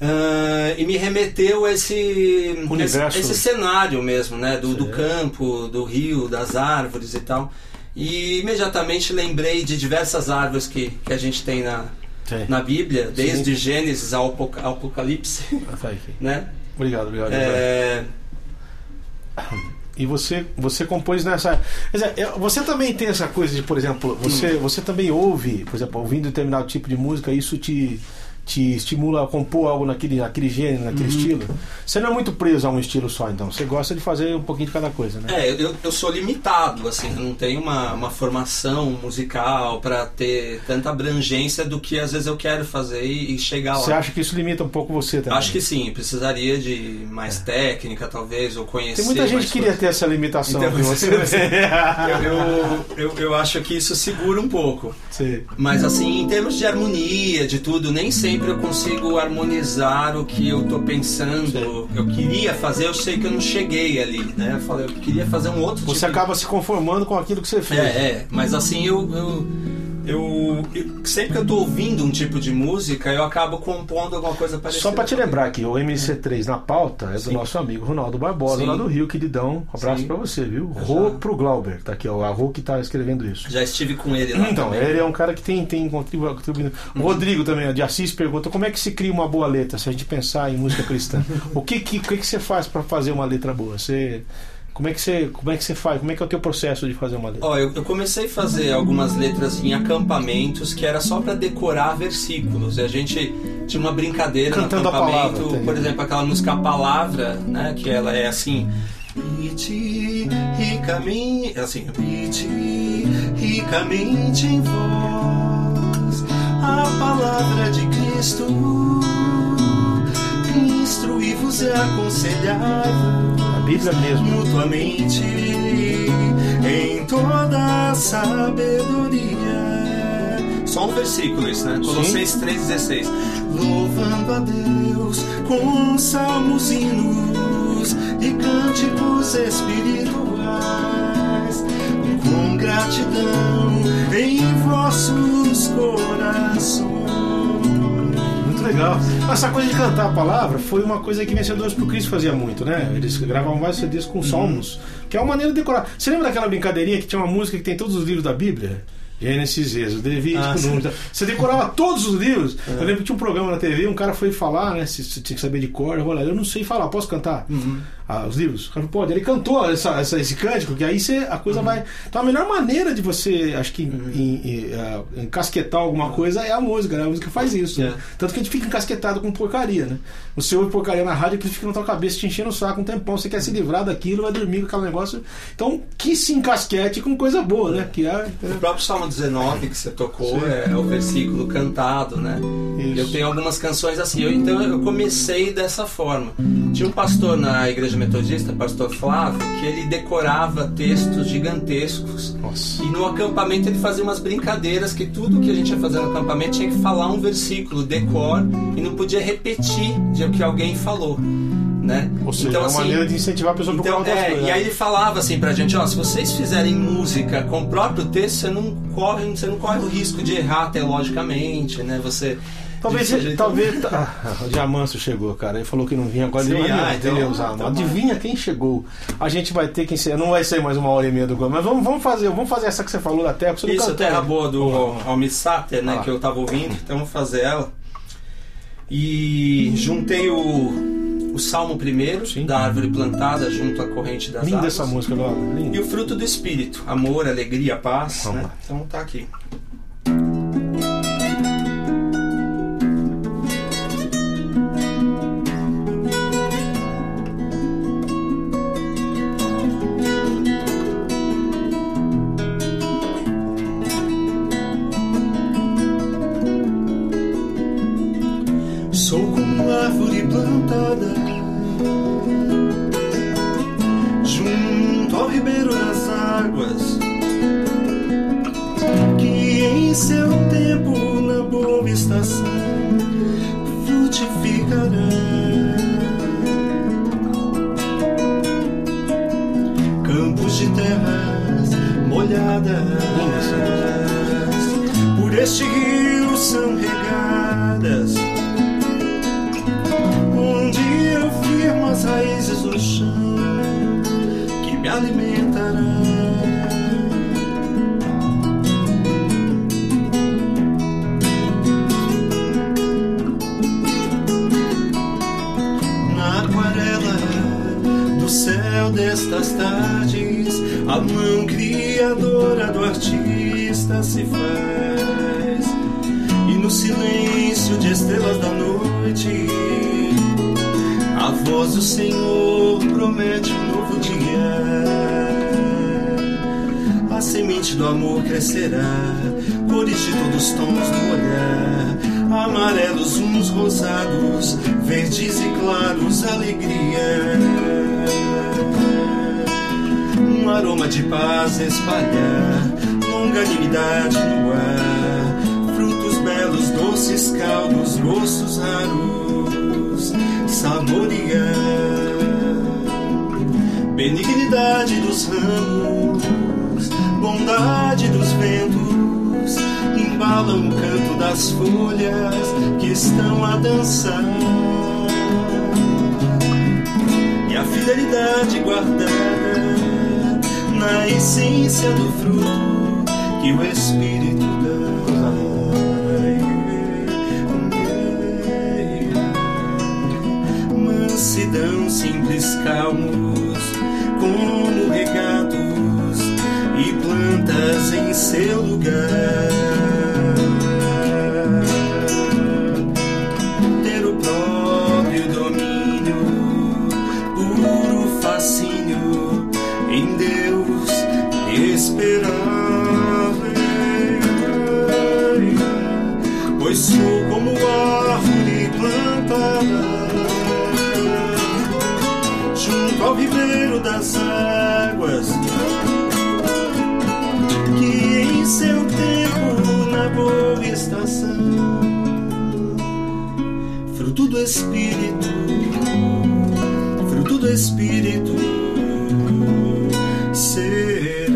Ah, e me remeteu a esse, Universo. esse, esse cenário mesmo, né? Do, do campo, do rio, das árvores e tal. E imediatamente lembrei de diversas árvores que, que a gente tem na, Sim. na Bíblia, desde Gênesis ao Apoca- ao Apocalipse, Tá aqui. né? Obrigado, obrigado. É, E você, você compôs nessa. Dizer, você também tem essa coisa de, por exemplo, você, você também ouve, por exemplo, ouvindo determinado tipo de música, isso te, te estimula a compor algo naquele, naquele gênero, naquele estilo. Você não é muito preso a um estilo só, então. Você gosta de fazer um pouquinho de cada coisa, né? É, eu, eu sou limitado, assim, eu não tenho uma, uma formação musical para ter tanta abrangência do que às vezes eu quero fazer e, e chegar Você lá. acha que isso limita um pouco você também? Acho que sim, precisaria de mais técnica, talvez, ou conhecer. Tem muita gente que queria ter essa limitação Então, você eu, eu, eu acho que isso segura um pouco. Sim. Mas assim, em termos de harmonia, de tudo, nem sempre eu consigo harmonizar o que eu tô pensando. Eu queria fazer, eu sei que eu não cheguei ali, né? Eu falei, eu queria fazer um outro Você tipo de acaba se conformando com aquilo que você fez. É, é, mas assim eu, eu, eu, eu- sempre que eu tô ouvindo um tipo de música, eu acabo compondo alguma coisa parecida. Só pra te lembrar que o MC3 na pauta é do Sim. nosso amigo Ronaldo Barbosa, Sim. lá do Rio, queridão. Um abraço pra você, viu? Rô pro Glauber, tá aqui, ó. A Rô que tá escrevendo isso. Já estive com ele lá Então, também. ele é um cara que tem, tem contribuindo. O Rodrigo também, de Assis, pergunta como é que se cria uma boa letra, se a gente pensar em música cristã. o que que, o que, que você faz pra fazer uma letra boa? Você. Como é, que você, como é que você faz? Como é que é o teu processo de fazer uma letra? Ó, eu, eu comecei a fazer algumas letras em acampamentos que era só pra decorar versículos. E a gente tinha uma brincadeira Cantando no palavra, acampamento, entendi. por exemplo, aquela música A Palavra, né? Que ela é assim. Rite ricamente, assim, rite ricamente em vós a palavra de Cristo, instruí-vos e aconselhai-vos A Bíblia mesmo. mutuamente em toda a sabedoria. Só um versículo isso, né? Colossenses 3,16. Louvando a Deus com salmos, hinos e cânticos espirituais, com gratidão em vossos corações. Muito legal. Essa coisa de cantar a palavra foi uma coisa que Vencedores por Cristo fazia muito, né? Eles gravavam vários CDs com salmos, que é uma maneira de decorar. Você lembra daquela brincadeirinha que tinha uma música que tem todos os livros da Bíblia? Gênesis, Êxodo, Levítico, Ah. Números. Você decorava todos os livros. Eu lembro que tinha um programa na TV, um cara foi falar, né? Se você tinha que saber de cor, eu vou lá, eu não sei falar, posso cantar? Ah, os livros? O cara pode. Ele cantou essa, essa- esse cântico, que aí você, a coisa vai. Então a melhor maneira de você, acho que, em- em, ah, encasquetar alguma coisa é a música, né? A música faz isso. É. né? Tanto que a gente fica encasquetado com porcaria, né? Você ouve porcaria na rádio que fica na tua cabeça te enchendo o saco um tempão. Você quer se livrar daquilo, vai dormir com aquele negócio. Então, que se encasquete com coisa boa, né? Que é. O próprio Salmo 19 que você tocou é, o versículo cantado, né? Isso. Eu tenho algumas canções assim, eu- então eu comecei dessa forma. Tinha um pastor na igreja metodista, pastor Flávio, que ele decorava textos gigantescos. Nossa. E no acampamento ele fazia umas brincadeiras que tudo que a gente ia fazer no acampamento tinha que falar um versículo, decor, e não podia repetir de o que alguém falou, né? Ou seja, é uma maneira de incentivar a pessoa a procurar Então, outras é, coisas. e aí ele falava assim pra gente, ó, se vocês fizerem música com o próprio texto, você não corre, você não corre o risco de errar teologicamente, né? Você Talvez, de- talvez. Ah, o Diamanso chegou, cara. Ele falou que não vinha agora. Sim, ele ah, então, ele usar, tá mano. bom. Adivinha quem chegou? A gente vai ter que encerrar. Não vai ser mais uma hora e meia do programa, mas vamos, vamos fazer. Vamos fazer essa que você falou da terra. Você Isso, cantou, Terra né? Boa do Almir Sater, né, Ah. que eu tava ouvindo, então vou fazer ela. E juntei o, o Salmo primeiro, Sim. da árvore plantada junto à corrente das Linda águas. essa música, Lola. E Linda. o fruto do Espírito, amor, alegria, paz, né? Então tá aqui. Sou como árvore plantada junto ao ribeiro das águas, que em seu tempo, na boa estação, frutificará. Campos de terras molhadas, por este rio são regadas as raízes no chão que me alimentará. Na aquarela do céu destas tardes, a mão criadora do artista se faz e no silêncio de estrelas da noite, a voz do Senhor promete um novo dia. A semente do amor crescerá, cores de todos os tons do olhar, amarelos uns rosados, verdes e claros, alegria. Um aroma de paz espalhar, longanimidade no ar, frutos belos, doces caldos, gostos raros, saborear. Benignidade dos ramos, bondade dos ventos, embalam o canto das folhas que estão a dançar. E a fidelidade guardada na essência do fruto que o Espírito Mansidão, simples, calmos, como regatos e plantas em seu lugar. Espírito, fruto do Espírito será.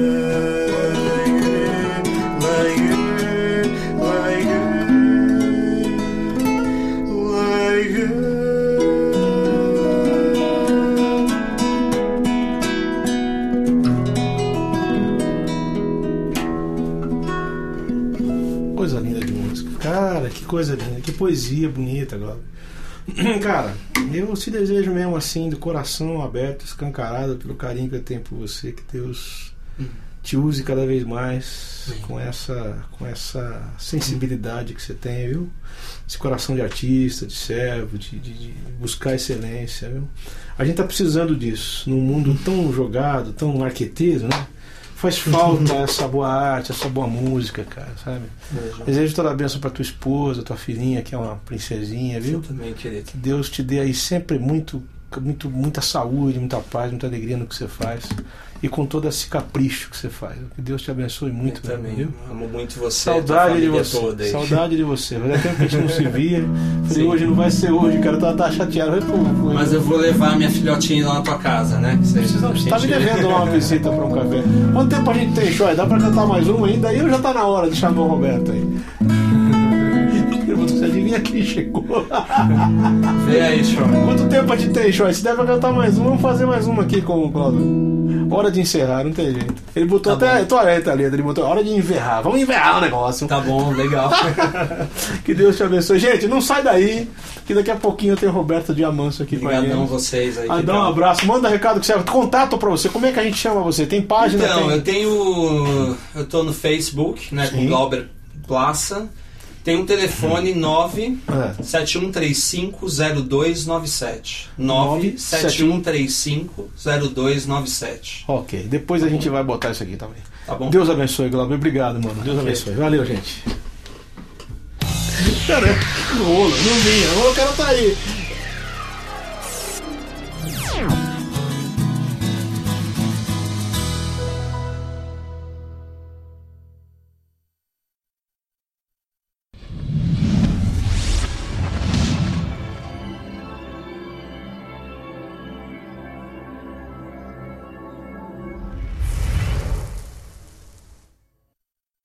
coisa linda de música. Cara, que coisa linda, que poesia bonita agora. Cara, eu te desejo mesmo assim, do coração aberto, escancarado pelo carinho que eu tenho por você, que Deus te use cada vez mais com essa, com essa sensibilidade que você tem, viu? Esse coração de artista, de servo, de, de, de buscar excelência, viu? A gente tá precisando disso, num mundo tão jogado, tão marqueteiro, né? Faz falta essa boa arte, essa boa música, cara, sabe? Desejo toda a bênção pra tua esposa, tua filhinha, que é uma princesinha, viu? Eu também, querido. Que Deus te dê aí sempre muito, muito, muita saúde, muita paz, muita alegria no que você faz e com todo esse capricho que você faz. Que Deus te abençoe muito, eu também. viu? Amo muito você. Saudade de você. Toda. Saudade de você. Fazia tempo que a gente não se via. Falei, Sim. hoje não vai ser hoje, cara. Tava, tava chateado. Mas eu vou levar minha filhotinha lá na tua casa, né? Você, Precisa, tá me devendo lá uma visita pra um café. Quanto tempo a gente tem, Joy? Dá pra cantar mais uma ainda? Aí já tá na hora de chamar o Roberto aí. Você adivinha quem chegou? Vê aí, show. Quanto tempo a gente tem, Joy? Se der pra cantar mais uma, vamos fazer mais uma aqui com o Cláudio. Hora de encerrar, não tem jeito. Ele botou Tá até bom. toaleta ali, ele botou hora de enverrar. Vamos enverrar o negócio. Tá bom, legal. Que Deus te abençoe. Gente, não sai daí, que daqui a pouquinho tem o Roberto Diamanso aqui com a Obrigadão gente. vocês aí. Ah, dá um abraço, manda recado que você contato pra você. Como é que a gente chama você? Tem página? Então, tem... eu tenho. Eu tô no Facebook, né? Sim. Com Glauber Plaça. Tem um telefone 9 É. 7135-0297. 97135-0297. Ok, depois a gente vai botar isso aqui também. Tá bom? Deus abençoe, Glauber. Obrigado, mano. Deus Ok. abençoe. Valeu, gente. Cara, rolo, não vinha. O cara tá aí.